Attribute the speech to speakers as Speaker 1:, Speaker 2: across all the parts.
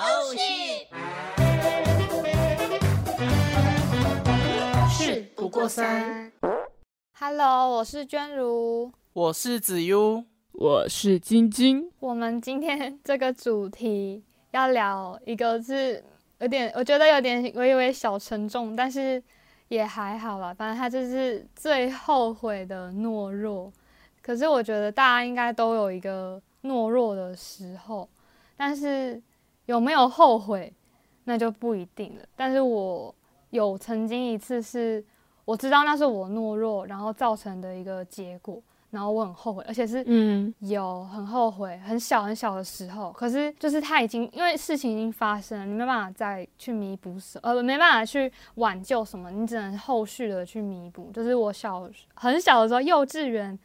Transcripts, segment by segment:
Speaker 1: Oh shit！
Speaker 2: 事不过三。
Speaker 3: Hello，我是娟如。
Speaker 4: 我是子悠，
Speaker 2: 我是晶晶，
Speaker 3: 我们今天这个主题要聊一个是有点，我觉得有点微微小沉重，但是也还好吧。反正他就是最后悔的懦弱。可是我觉得大家应该都有一个懦弱的时候，但是有没有后悔，那就不一定了。但是我有曾经一次是，我知道那是我懦弱，然后造成的一个结果，然后我很后悔，而且是
Speaker 2: 嗯，
Speaker 3: 有很后悔，很小很小的时候，可是就是他已经因为事情已经发生了，你没办法再去弥补什呃没办法去挽救什么，你只能后续的去弥补。就是我小很小的时候，幼稚园，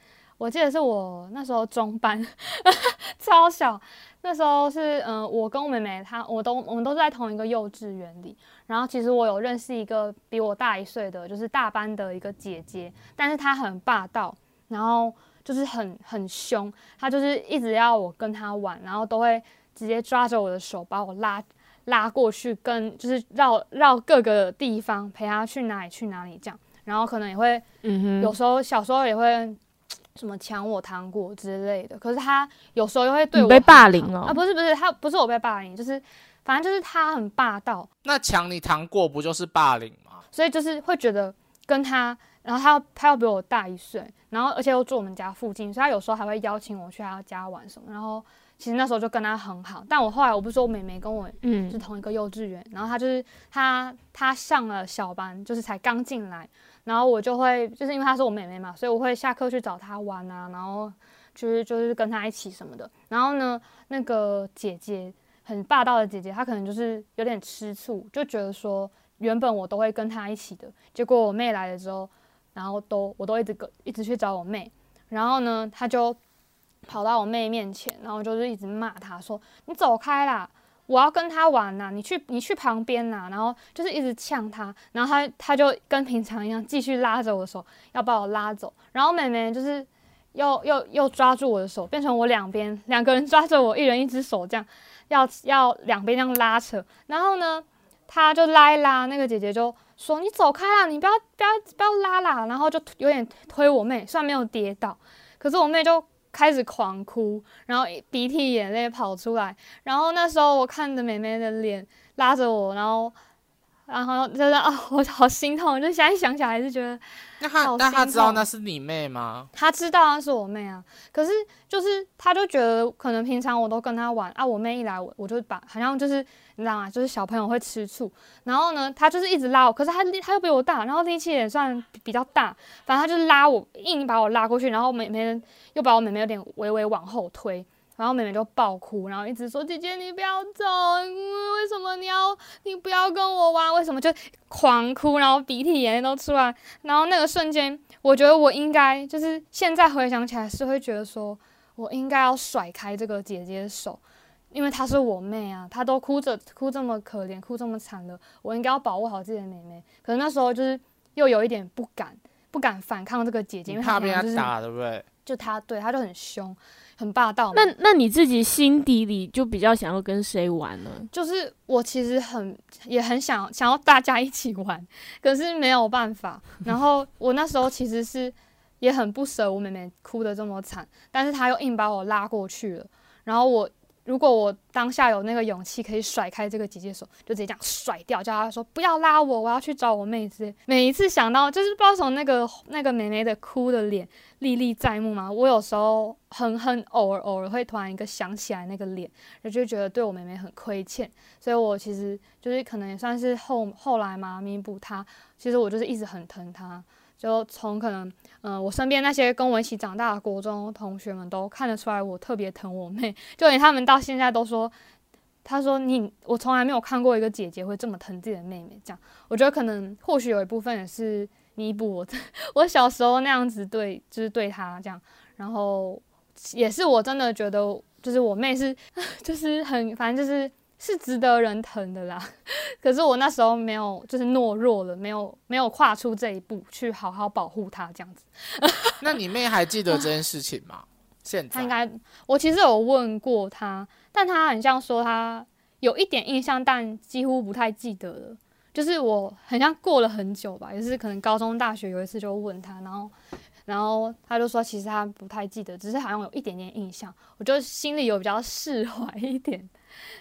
Speaker 3: 我记得是我那时候中班，超小，那时候是嗯、呃我跟我妹妹她我都我们都是在同一个幼稚园里，然后其实我有认识一个比我大一岁的，就是大班的一个姐姐，但是她很霸道，然后就是很很凶，她就是一直要我跟她玩，然后都会直接抓着我的手把我拉拉过去，跟就是绕绕各个地方陪她去哪里去哪里这样，然后可能也会
Speaker 2: 嗯哼，
Speaker 3: 有时候小时候也会什么抢我糖果之类的，可是他有时候又会对我
Speaker 2: 被霸凌哦。
Speaker 3: 啊？不是不是，他不是我被霸凌，就是反正就是他很霸道，
Speaker 4: 那抢你糖果不就是霸凌吗？
Speaker 3: 所以就是会觉得跟他，然后他要他要比我大一岁，然后而且又住我们家附近，所以他有时候还会邀请我去他家玩什么，然后其实那时候就跟他很好，但我后来我不是说我妹妹跟我嗯。是
Speaker 2: 嗯
Speaker 3: 同一个幼稚园，然后他就是他他上了小班，就是才刚进来，然后我就会就是因为她是我妹妹嘛，所以我会下课去找她玩啊，然后就是就是跟她一起什么的。然后呢，那个姐姐很霸道的姐姐，她可能就是有点吃醋，就觉得说原本我都会跟她一起的，结果我妹来了之后，然后都我都一直跟一直去找我妹，然后呢，她就跑到我妹面前，然后就是一直骂她说：“你走开啦！”我要跟他玩呐、你去你去旁边呐、然后就是一直呛他，然后他他就跟平常一样继续拉着我的手，要把我拉走，然后妹妹就是又又又抓住我的手，变成我两边两个人抓着我，一人一只手这样，要要两边这样拉扯，然后呢，他就拉一拉，那个姐姐就说你走开啦，你不要不要不要拉啦，然后就有点推我妹，虽然没有跌倒，可是我妹就开始狂哭，然后鼻涕眼泪跑出来。然后那时候我看着妹妹的脸拉着我，然后然后真的啊，我好心痛，就现在想起来还是觉得
Speaker 4: 那他那他知道那是你妹吗？
Speaker 3: 他知道那是我妹啊，可是就是他就觉得可能平常我都跟他玩啊，我妹一来我我就把好像就是你知道吗？就是小朋友会吃醋，然后呢，他就是一直拉我，可是她力她又比我大，然后力气也算比比较大，反正他就是拉我，硬把我拉过去，然后妹妹又把我妹妹有点微微往后推。然后妹妹就爆哭，然后一直说：“姐姐，你不要走，嗯为什么你要你不要跟我玩？为什么？”就狂哭，然后鼻涕眼泪都出来。然后那个瞬间，我觉得我应该就是现在回想起来是会觉得说，我应该要甩开这个姐姐的手，因为她是我妹啊，她都哭着哭这么可怜，哭这么惨了，我应该要保护好自己的妹妹。可是那时候就是又有一点不敢，不敢反抗这个姐姐，因为
Speaker 4: 你怕被
Speaker 3: 她
Speaker 4: 打，对不对？
Speaker 3: 就她对她就很凶，很霸道。
Speaker 2: 那那你自己心底里就比较想要跟谁玩呢？
Speaker 3: 就是我其实很也很想想要大家一起玩，可是没有办法。然后我那时候其实是也很不舍我妹妹哭得这么惨，但是她又硬把我拉过去了。然后我如果我当下有那个勇气可以甩开这个姐姐手，就直接这样甩掉，叫她说不要拉我，我要去找我妹子。每一次想到就是不知道从那个那个妹妹的哭的脸历历在目嘛，我有时候很很偶尔偶尔会突然一个想起来那个脸，我就觉得对我妹妹很亏欠。所以我其实就是可能也算是后后来嘛弥补她。其实我就是一直很疼她，就从可能嗯、我身边那些跟我一起长大的国中同学们都看得出来我特别疼我妹，就连他们到现在都说。他说你：“我从来没有看过一个姐姐会这么疼自己的妹妹。”这样，我觉得可能或许有一部分也是弥补我我小时候那样子对，就是对她这样。然后也是我真的觉得，就是我妹是，就是很反正就是是值得人疼的啦。可是我那时候没有，就是懦弱了，没有没有跨出这一步去好好保护她这样子。
Speaker 4: 那你妹还记得这件事情吗？现在
Speaker 3: 她应该，我其实有问过她，但她很像说她有一点印象，但几乎不太记得了。就是我很像过了很久吧，也是可能高中、大学有一次就问他，然后，然后他就说其实他不太记得，只是好像有一点点印象。我就心里有比较释怀一点，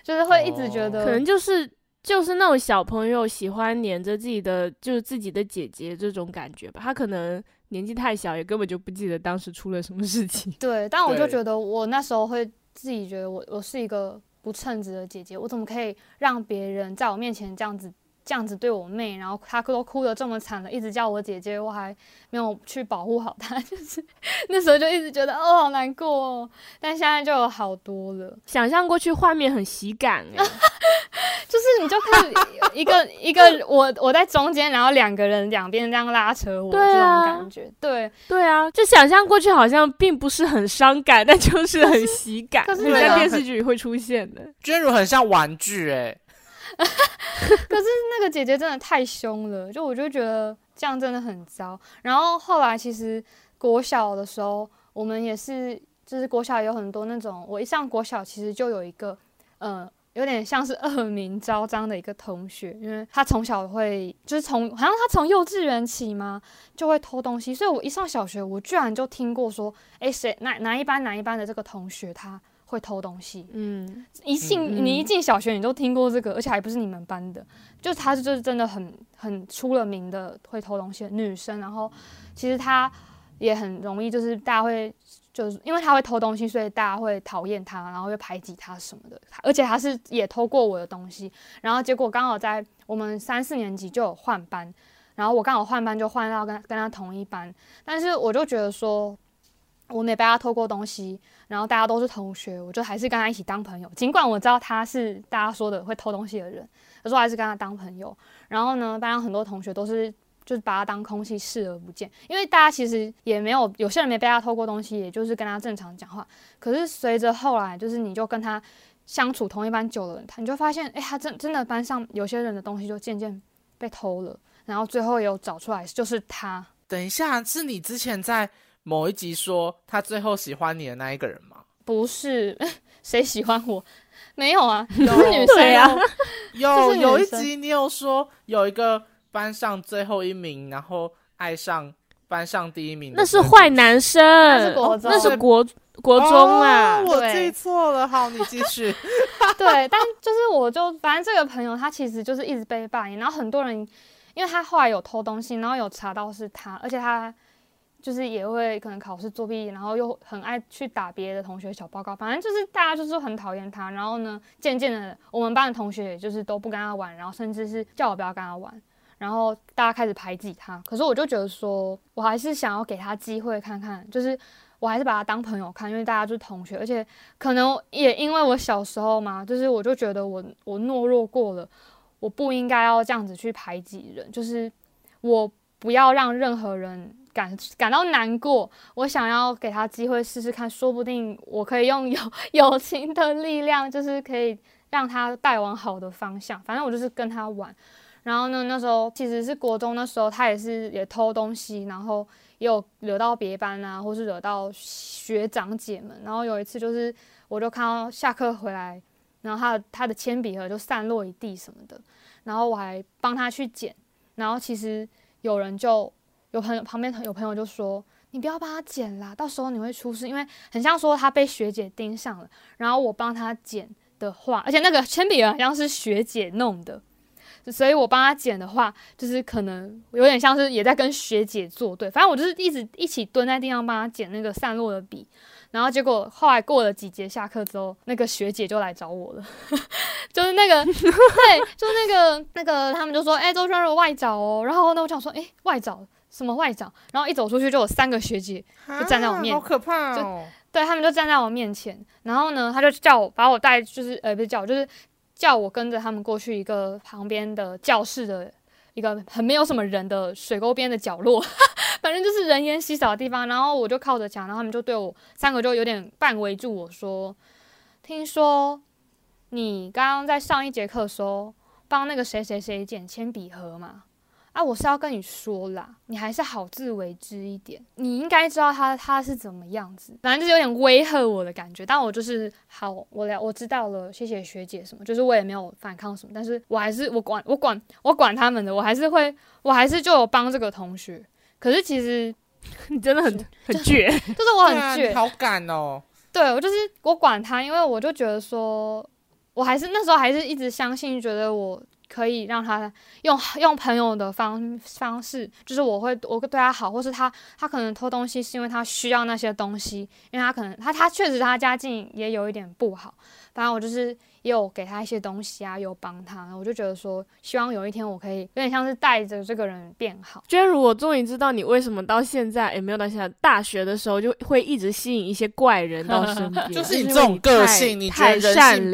Speaker 3: 就是会一直觉得
Speaker 2: 可能就是就是那种小朋友喜欢黏着自己的就是自己的姐姐这种感觉吧。他可能年纪太小，也根本就不记得当时出了什么事情。
Speaker 3: 对，但我就觉得我那时候会自己觉得我我是一个不称职的姐姐，我怎么可以让别人在我面前这样子这样子对我妹，然后她都哭得这么惨了，一直叫我姐姐，我还没有去保护好她，就是那时候就一直觉得哦好难过哦，但现在就有好多了，
Speaker 2: 想象过去画面很喜感哎、
Speaker 3: 就是你就看一个 一个我我在中间，然后两个人两边这样拉扯我，
Speaker 2: 对啊。
Speaker 3: 这种感觉，对，
Speaker 2: 对啊，就想象过去好像并不是很伤感，但就是很喜感，
Speaker 3: 可是
Speaker 2: 很像
Speaker 4: 对啊
Speaker 2: 电视剧里会出现的。
Speaker 4: 娟如很像玩具哎、可是
Speaker 3: 那个姐姐真的太凶了，就我就觉得这样真的很糟。然后后来其实国小的时候，我们也是，就是国小有很多那种，我一上国小其实就有一个，呃，有点像是恶名昭彰的一个同学，因为他从小会，就是从好像他从幼稚园起嘛，就会偷东西，所以我一上小学，我居然就听过说，诶，谁哪哪一班哪一班的这个同学他会偷东西，
Speaker 2: 嗯，
Speaker 3: 一进、
Speaker 2: 嗯
Speaker 3: 你一进小学，你都听过这个，而且还不是你们班的，就她就是真的很很出了名的会偷东西的女生。然后其实她也很容易，就是大家会就是因为她会偷东西，所以大家会讨厌她，然后会排挤她什么的。而且她是也偷过我的东西，然后结果刚好在我们三四年级就有换班，然后我刚好换班就换到跟跟她同一班，但是我就觉得说。我没被她偷过东西，然后大家都是同学，我就还是跟他一起当朋友。尽管我知道他是大家说的会偷东西的人，可是我还是跟他当朋友。然后呢，班上很多同学都是就是把他当空气视而不见，因为大家其实也没有有些人没被他偷过东西，也就是跟他正常讲话。可是随着后来，就是你就跟他相处同一班久了，他你就发现，哎、他真真的班上有些人的东西就渐渐被偷了，然后最后也有找出来就是他。
Speaker 4: 等一下，是你之前在某一集说他最后喜欢你的那一个人吗？
Speaker 3: 不是 谁喜欢我？没有啊，女生
Speaker 2: 对啊
Speaker 3: 哦
Speaker 4: 有 有一集你有说有一个班上最后一名，然后爱上班上第一名
Speaker 2: 那是
Speaker 4: 个
Speaker 2: 坏男生，
Speaker 3: 那是国中
Speaker 2: 那是国国中啊。
Speaker 4: 哦我
Speaker 3: 对
Speaker 4: 记错了。好，你继续。
Speaker 3: 对，但就是我就反正这个朋友他其实就是一直被霸凌，然后很多人因为他后来有偷东西，然后有查到是他，而且他就是也会可能考试作弊，然后又很爱去打别的同学小报告，反正就是大家就是很讨厌他。然后呢，渐渐的我们班的同学也就是都不跟他玩，然后甚至是叫我不要跟他玩。然后大家开始排挤他，可是我就觉得说，我还是想要给他机会看看，就是我还是把他当朋友看，因为大家就是同学，而且可能也因为我小时候嘛，就是我就觉得我我懦弱过了，我不应该要这样子去排挤人，就是我不要让任何人感感到难过，我想要给他机会试试看，说不定我可以用友 友情的力量，就是可以让他带往好的方向。反正我就是跟他玩，然后呢，那时候其实是国中，那时候他也是也偷东西，然后也有惹到别班啊，或是惹到学长姐们。然后有一次就是，我就看到下课回来，然后他的他的铅笔盒就散落一地什么的，然后我还帮他去捡。然后其实有人就有朋友旁边有朋友就说：“你不要帮他捡啦，到时候你会出事。”因为很像说他被学姐盯上了，然后我帮他捡的话，而且那个铅笔好像是学姐弄的。所以我帮他捡的话，就是可能有点像是也在跟学姐作对。反正我就是一直一起蹲在地上帮他捡那个散落的笔，然后结果后来过了几节下课之后，那个学姐就来找我了，就是那个 对，就是那个那个他们就说，哎、周轩如外找哦。然后呢，我想说，哎、外找什么外长？然后一走出去就有三个学姐，就站在我面
Speaker 4: 啊好可怕哦！
Speaker 3: 对他们就站在我面前，然后呢，他就叫我把我带，就是呃，不是叫我，就是叫我跟着他们过去一个旁边的教室的一个很没有什么人的水沟边的角落，反正就是人烟稀少的地方。然后我就靠着墙，然后他们就对我三个就有点半围住我说：“听说你刚刚在上一节课的时候帮那个谁谁谁捡铅笔盒嘛？啊，我是要跟你说啦，你还是好自为之一点。你应该知道他他是怎么样子，反正就是有点威吓我的感觉。但我就是好，我了，我知道了，谢谢学姐什么，就是我也没有反抗什么，但是我还是我管我管我管他们的，我还是会，我还是就有帮这个同学。可是其实
Speaker 2: 你真的很 很倔，
Speaker 3: 就是我很倔，
Speaker 4: 好敢哦。
Speaker 3: 对我就是我管他，因为我就觉得说，我还是那时候还是一直相信，觉得我。可以让他用 用朋友的方方式，就是我会我会对他好，或是他他可能偷东西是因为他需要那些东西，因为他可能他他确实他家境也有一点不好，反正我就是也有给他一些东西啊，有帮他，我就觉得说希望有一天我可以有点像是带着这个人变好。
Speaker 2: 娟如，我终于知道你为什么到现在也没有到现在大学的时候就会一直吸引一些怪人到身边，
Speaker 4: 就是你这种个性，你觉得人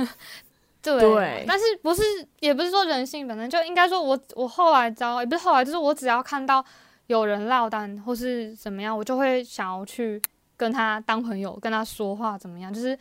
Speaker 3: 对，但是不是也不是说人性本能，就应该说，我我后来知道，也不是后来，就是我只要看到有人落单或是怎么样，我就会想要去跟他当朋友，跟他说话怎么样，就是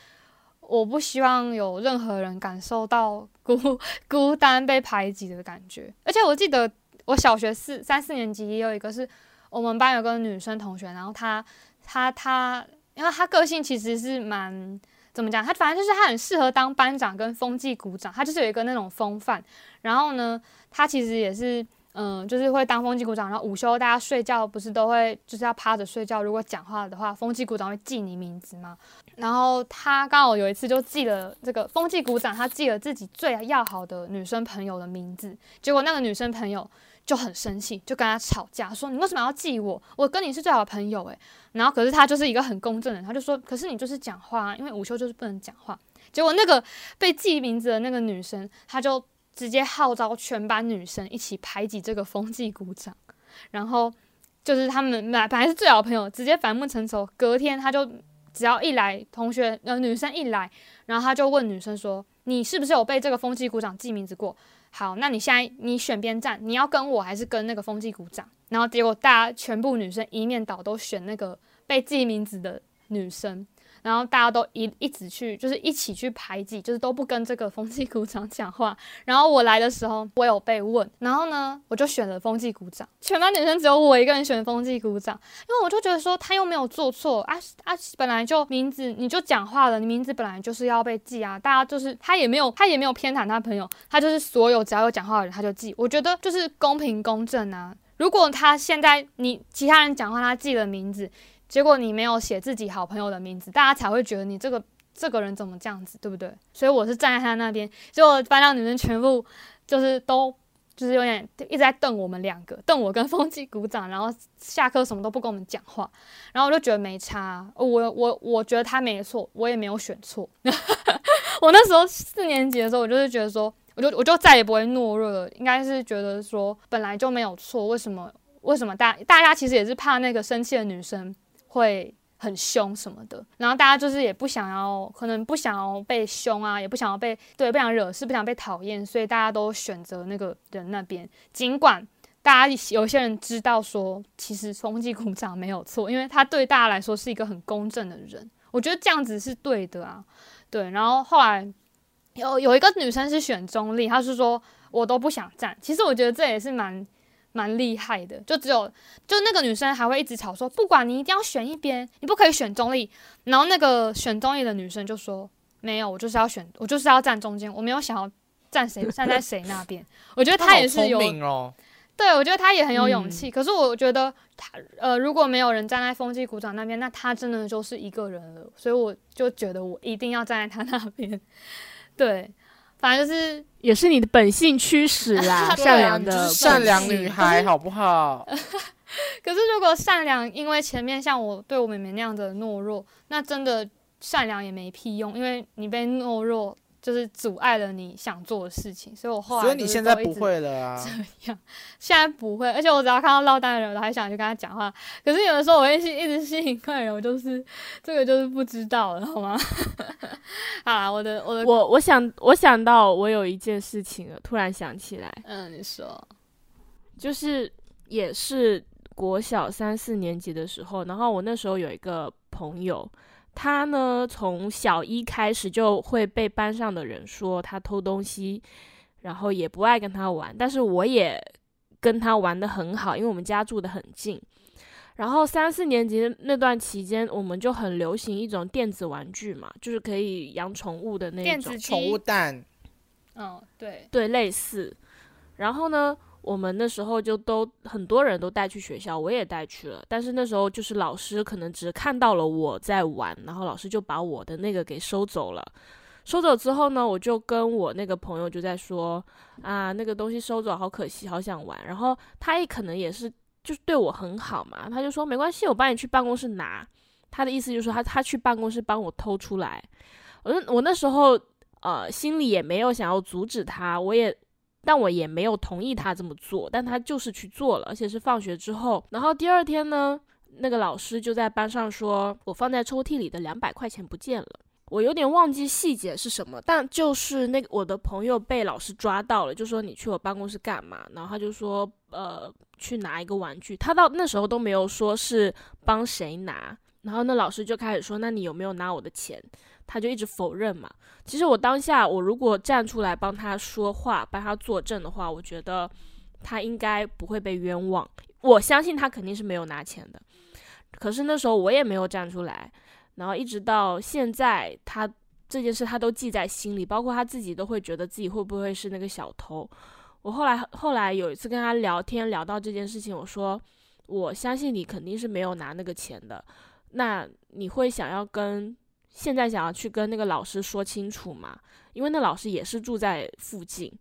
Speaker 3: 我不希望有任何人感受到孤 孤单被排挤的感觉。而且我记得我小学四三四年级也有一个是我们班有个女生同学，然后她她她，因为她个性其实是蛮。怎么讲？他反正就是他很适合当班长跟风纪股长，他就是有一个那种风范。然后呢，他其实也是，嗯，就是会当风纪股长。然后午休大家睡觉不是都会就是要趴着睡觉？如果讲话的话，风纪股长会记你名字吗？然后他刚好有一次就记了这个风纪股长，他记了自己最要好的女生朋友的名字。结果那个女生朋友。就很生气，就跟他吵架，说你为什么要记我？我跟你是最好的朋友诶。然后可是他就是一个很公正的人，他就说，可是你就是讲话，因为午休就是不能讲话。结果那个被记名字的那个女生，她就直接号召全班女生一起排挤这个风纪鼓掌。然后就是他们本来本来是最好的朋友，直接反目成仇。隔天他就只要一来，同学呃女生一来，然后他就问女生说，你是不是有被这个风纪鼓掌记名字过？好，那你现在你选边站，你要跟我还是跟那个风纪鼓掌？然后结果大家全部女生一面倒都选那个被记名字的女生。然后大家都一一直去，就是一起去排挤，就是都不跟这个风纪鼓掌讲话。然后我来的时候，我有被问，然后呢，我就选了风纪鼓掌。全班女生只有我一个人选风纪鼓掌，因为我就觉得说他又没有做错啊啊，本来就名字你就讲话了，你名字本来就是要被记啊。大家就是他也没有他也没有偏袒他朋友，他就是所有只要有讲话的人他就记。我觉得就是公平公正啊。如果他现在你其他人讲话他记了名字。结果你没有写自己好朋友的名字，大家才会觉得你这个这个人怎么这样子，对不对？所以我是站在他那边。结果班上女生全部就是都就是有点一直在瞪我们两个，瞪我跟风纪鼓掌，然后下课什么都不跟我们讲话。然后我就觉得没差，我我我觉得他没错，我也没有选错。我那时候四年级的时候，我就是觉得说，我就我就再也不会懦弱了。应该是觉得说本来就没有错，为什么为什么大大家其实也是怕那个生气的女生。会很凶什么的，然后大家就是也不想要，可能不想要被凶啊，也不想要被对，不想惹事，不想被讨厌，所以大家都选择那个人那边。尽管大家有些人知道说，其实风纪鼓掌没有错，因为他对大家来说是一个很公正的人。我觉得这样子是对的啊，对。然后后来有有一个女生是选中立，她是说我都不想站。其实我觉得这也是蛮。蛮厉害的，就只有就那个女生还会一直吵说，不管你一定要选一边，你不可以选中立。然后那个选中立的女生就说，没有，我就是要选，我就是要站中间，我没有想要站谁 站在谁那边。我觉得她也是有，对我觉得她也很有勇气。可是我觉得她呃，如果没有人站在风纪鼓掌那边，那她真的就是一个人了。所以我就觉得我一定要站在她那边。对。反正就是
Speaker 2: 也是你的本性驱使 啦，善良的
Speaker 4: 善良女孩，好不好？
Speaker 3: 可是如果善良，因为前面像我对我妹妹那样的懦弱，那真的善良也没屁用，因为你被懦弱。就是阻碍了你想做的事情，所以我后来
Speaker 4: 所以你现在不会了啊？
Speaker 3: 这样，现在不会，而且我只要看到落单的人，我还想去跟他讲话。可是有的时候我会一直吸引客人，我就是这个就是不知道了，好吗？好啦，我的我的
Speaker 2: 我我想我想到我有一件事情了，突然想起来。
Speaker 3: 嗯，你说，
Speaker 2: 就是也是国小三四年级的时候，然后我那时候有一个朋友。他呢，从小一开始就会被班上的人说他偷东西，然后也不爱跟他玩。但是我也跟他玩的很好，因为我们家住的很近。然后三四年级那段期间，我们就很流行一种电子玩具嘛，就是可以养宠物的那种
Speaker 4: 宠物蛋。
Speaker 3: 嗯，对
Speaker 2: 对，类似。然后呢，我们那时候就都很多人都带去学校，我也带去了。但是那时候就是老师可能只看到了我在玩，然后老师就把我的那个给收走了。收走之后呢，我就跟我那个朋友就在说啊，那个东西收走好可惜，好想玩。然后他也可能也是。就是对我很好嘛，他就说没关系，我帮你去办公室拿。他的意思就是说他他去办公室帮我偷出来。我我那时候呃心里也没有想要阻止他，我也但我也没有同意他这么做，但他就是去做了，而且是放学之后。然后第二天呢，那个老师就在班上说我放在抽屉里的两百块钱不见了。我有点忘记细节是什么，但就是那个我的朋友被老师抓到了，就说你去我办公室干嘛？然后他就说，呃，去拿一个玩具。他到那时候都没有说是帮谁拿，然后那老师就开始说，那你有没有拿我的钱？他就一直否认嘛。其实我当下我如果站出来帮他说话，帮他作证的话，我觉得他应该不会被冤枉。我相信他肯定是没有拿钱的。可是那时候我也没有站出来。然后一直到现在，他这件事他都记在心里，包括他自己都会觉得自己会不会是那个小偷。我后来后来有一次跟他聊天，聊到这件事情，我说我相信你肯定是没有拿那个钱的。那你会想要跟现在想要去跟那个老师说清楚嘛？因为那老师也是住在附近。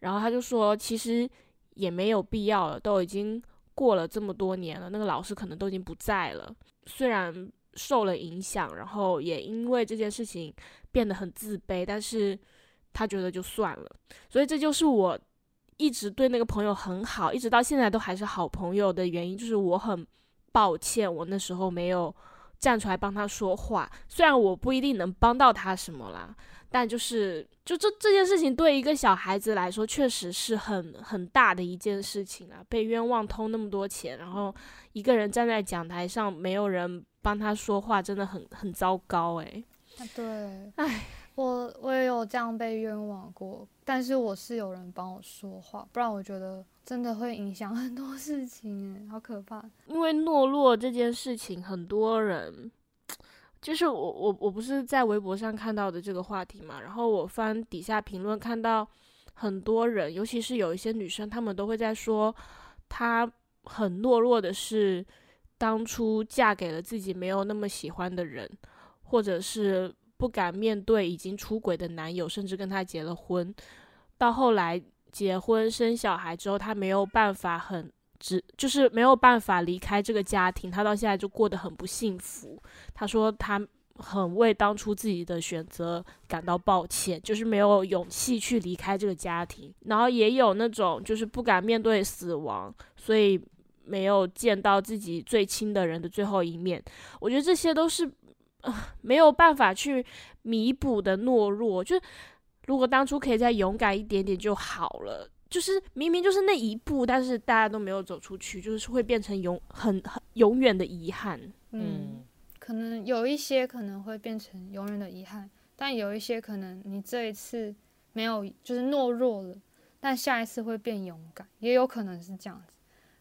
Speaker 2: 然后他就说，其实也没有必要了，都已经过了这么多年了，那个老师可能都已经不在了。虽然。受了影响，然后也因为这件事情变得很自卑，但是他觉得就算了，所以这就是我一直对那个朋友很好，一直到现在都还是好朋友的原因，就是我很抱歉我那时候没有站出来帮他说话，虽然我不一定能帮到他什么啦。但就是就这这件事情对一个小孩子来说，确实是很很大的一件事情啊！被冤枉偷那么多钱，然后一个人站在讲台上，没有人帮他说话，真的很很糟糕诶。
Speaker 3: 啊，对，唉，我我也有这样被冤枉过，但是我是有人帮我说话，不然我觉得真的会影响很多事情诶，好可怕。
Speaker 2: 因为懦弱这件事情，很多人。就是我我我不是在微博上看到的这个话题嘛，然后我翻底下评论看到很多人，尤其是有一些女生，她们都会在说，她很懦弱的是当初嫁给了自己没有那么喜欢的人，或者是不敢面对已经出轨的男友，甚至跟他结了婚，到后来结婚生小孩之后，她没有办法很。只就是没有办法离开这个家庭，他到现在就过得很不幸福。他说他很为当初自己的选择感到抱歉，就是没有勇气去离开这个家庭。然后也有那种就是不敢面对死亡，所以没有见到自己最亲的人的最后一面。我觉得这些都是呃没有办法去弥补的懦弱。就是如果当初可以再勇敢一点点就好了。就是明明就是那一步，但是大家都没有走出去，就是会变成永很很永远的遗憾。
Speaker 3: 嗯，可能有一些可能会变成永远的遗憾，但有一些可能你这一次没有就是懦弱了，但下一次会变勇敢，也有可能是这样子。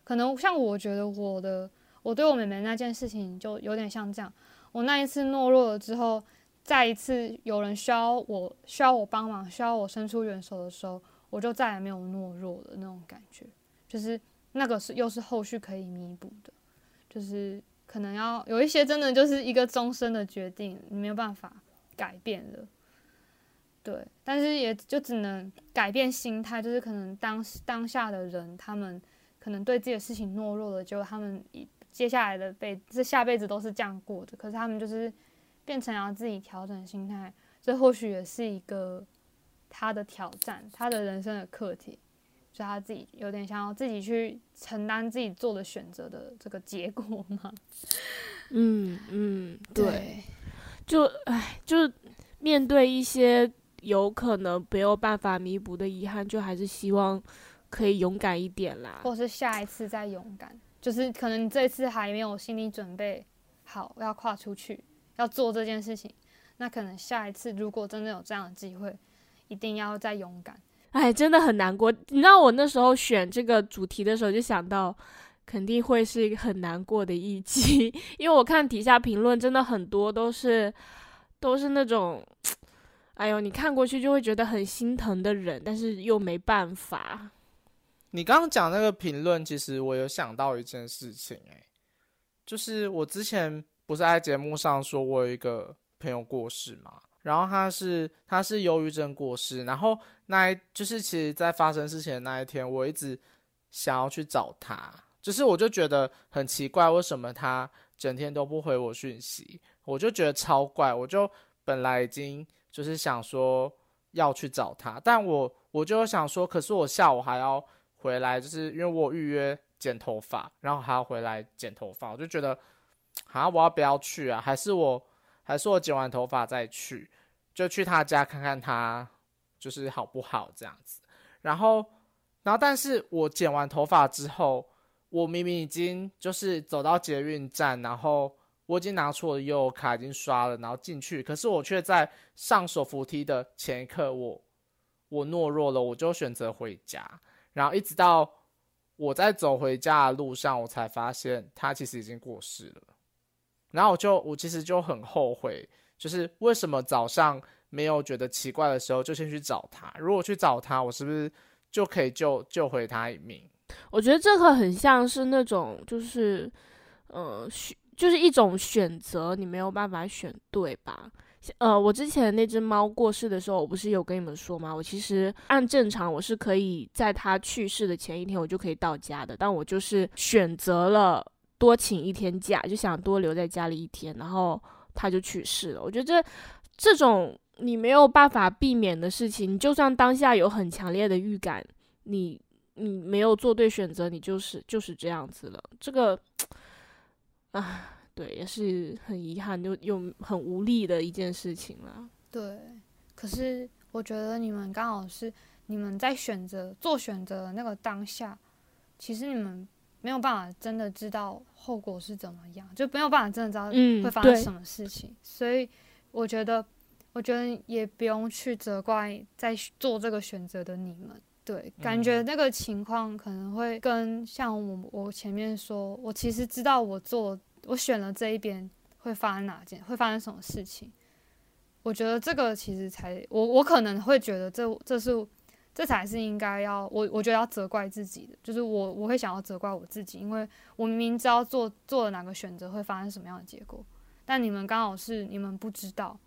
Speaker 3: 可能像我觉得我的我对我妹妹那件事情就有点像这样，我那一次懦弱了之后，再一次有人需要我需要我帮忙，需要我伸出援手的时候。我就再也没有懦弱的那种感觉，就是那个是又是后续可以弥补的，就是可能要有一些真的就是一个终身的决定，你没有办法改变了，对，但是也就只能改变心态，就是可能当当下的人，他们可能对自己的事情懦弱了，就他们接下来的辈这下辈子都是这样过的，可是他们就是变成要自己调整心态，这或许也是一个。他的挑战，他的人生的课题，就他自己有点想要自己去承担自己做的选择的这个结果嘛？
Speaker 2: 嗯嗯，对，就唉，就面对一些有可能没有办法弥补的遗憾，就还是希望可以勇敢一点啦，
Speaker 3: 或是下一次再勇敢，就是可能你这次还没有心理准备好要跨出去要做这件事情，那可能下一次如果真的有这样的机会。一定要再勇敢，
Speaker 2: 哎，真的很难过。你知道我那时候选这个主题的时候，就想到肯定会是一个很难过的一集，因为我看底下评论真的很多都是都是那种，哎呦，你看过去就会觉得很心疼的人，但是又没办法。
Speaker 4: 你刚刚讲那个评论，其实我有想到一件事情、欸，就是我之前不是在节目上说我有一个朋友过世嘛，然后他是他是忧郁症过世，然后那一就是其实在发生事情的那一天，我一直想要去找他，就是我就觉得很奇怪，为什么他整天都不回我讯息，我就觉得超怪，我就本来已经就是想说要去找他，但我我就想说，可是我下午还要回来，就是因为我预约剪头发，然后还要回来剪头发，我就觉得，啊，我要不要去啊？还是我还是我剪完头发再去，就去他家看看他就是好不好这样子。然后，然后但是我剪完头发之后，我明明已经就是走到捷运站，然后我已经拿出我的悠游卡，已经刷了，然后进去，可是我却在上手扶梯的前一刻，我我懦弱了，我就选择回家。然后一直到我在走回家的路上，我才发现他其实已经过世了。然后我就我其实就很后悔，就是为什么早上没有觉得奇怪的时候就先去找他？如果去找他，我是不是就可以救救回他一命？
Speaker 2: 我觉得这个很像是那种，就是，呃，选就是一种选择，你没有办法选对吧？呃，我之前那只猫过世的时候，我不是有跟你们说吗？我其实按正常，我是可以在它去世的前一天，我就可以到家的，但我就是选择了多请一天假，就想多留在家里一天，然后它就去世了。我觉得这这种你没有办法避免的事情，你就算当下有很强烈的预感，你你没有做对选择，你就是就是这样子了。这个，啊，对，也是很遗憾，就又很无力的一件事情啦。
Speaker 3: 对，可是我觉得你们刚好是你们在选择做选择的那个当下，其实你们没有办法真的知道后果是怎么样，就没有办法真的知道
Speaker 2: 嗯
Speaker 3: 会发生什么事情。所以我觉得，我觉得也不用去责怪在做这个选择的你们。对，感觉那个情况可能会跟像我我前面说，我其实知道我做我选了这一边会发生哪件会发生什么事情。我觉得这个其实才我我可能会觉得这这是这才是应该要我我觉得要责怪自己的，就是我我会想要责怪我自己，因为我明明知道做做了哪个选择会发生什么样的结果，但你们刚好是你们不知道，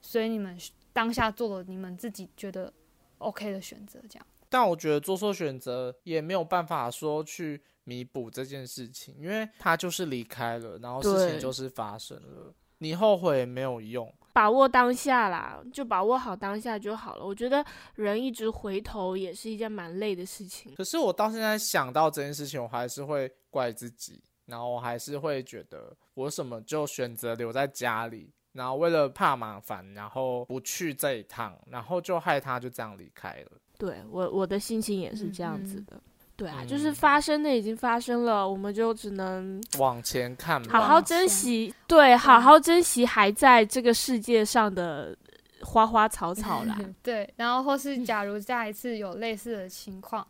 Speaker 3: 所以你们当下做了你们自己觉得 OK 的选择，这样。
Speaker 4: 但我觉得做错选择也没有办法说去弥补这件事情，因为他就是离开了，然后事情就是发生了，你后悔也没有用。
Speaker 2: 把握当下啦，就把握好当下就好了。我觉得人一直回头也是一件蛮累的事情。
Speaker 4: 可是我到现在想到这件事情，我还是会怪自己，然后我还是会觉得我什么就选择留在家里，然后为了怕麻烦，然后不去这一趟，然后就害他就这样离开了。
Speaker 2: 对我我的心情也是这样子
Speaker 3: 嗯
Speaker 2: 的。对啊，
Speaker 4: 嗯
Speaker 2: 就是发生的已经发生了，我们就只能
Speaker 4: 往前看吧，
Speaker 2: 好好珍惜，对，好好珍惜还在这个世界上的花花草草啦。
Speaker 3: 对，然后或是假如下一次有类似的情况，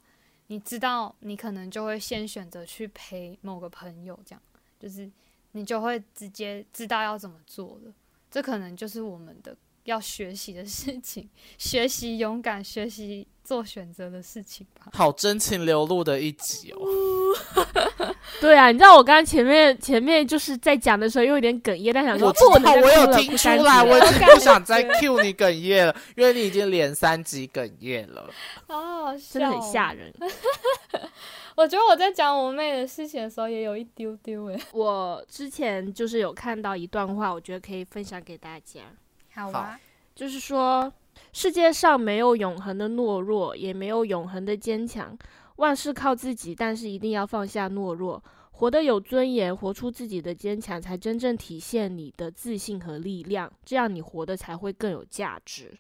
Speaker 3: 你知道你可能就会先选择去陪某个朋友，这样就是你就会直接知道要怎么做了。这可能就是我们的要学习的事情，学习勇敢，学习做选择的事情吧。
Speaker 4: 好真情流露的一集哦。
Speaker 2: 对啊，你知道我刚刚前面前面就是在讲的时候，又有点哽咽，但想说
Speaker 4: 我知道，
Speaker 2: 不能
Speaker 4: 我有听
Speaker 2: 不
Speaker 4: 出来，我已
Speaker 2: 了
Speaker 4: 经不想再 cue 你哽咽了，因为你已经连三集哽咽了。
Speaker 3: 好好笑、
Speaker 2: 真的很吓。人。
Speaker 3: 我觉得我在讲我妹的事情的时候，也有一丢丢诶。
Speaker 2: 我之前就是有看到一段话，我觉得可以分享给大家，
Speaker 3: 好
Speaker 4: 啊，
Speaker 2: 就是说世界上没有永恒的懦弱，也没有永恒的坚强，万事靠自己，但是一定要放下懦弱。活得有尊严，活出自己的坚强，才真正体现你的自信和力量。这样你活得才会更有价值。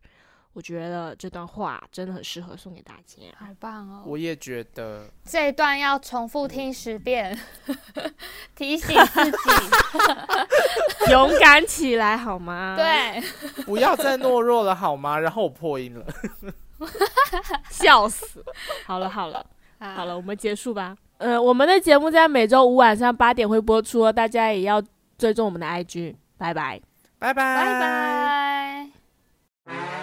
Speaker 2: 我觉得这段话真的很适合送给大家。
Speaker 3: 好棒哦！
Speaker 4: 我也觉得，
Speaker 3: 这一段要重复听十遍，提醒自己。
Speaker 2: 勇敢起来好吗？，
Speaker 3: 对，
Speaker 4: 不要再懦弱了好吗？然后我破音了。
Speaker 2: 笑死！好了好了好了，我们结束吧。呃，我们的节目在每周五晚上八点会播出，大家也要追踪我们的 IG。拜拜，
Speaker 4: 拜拜，
Speaker 3: 拜拜。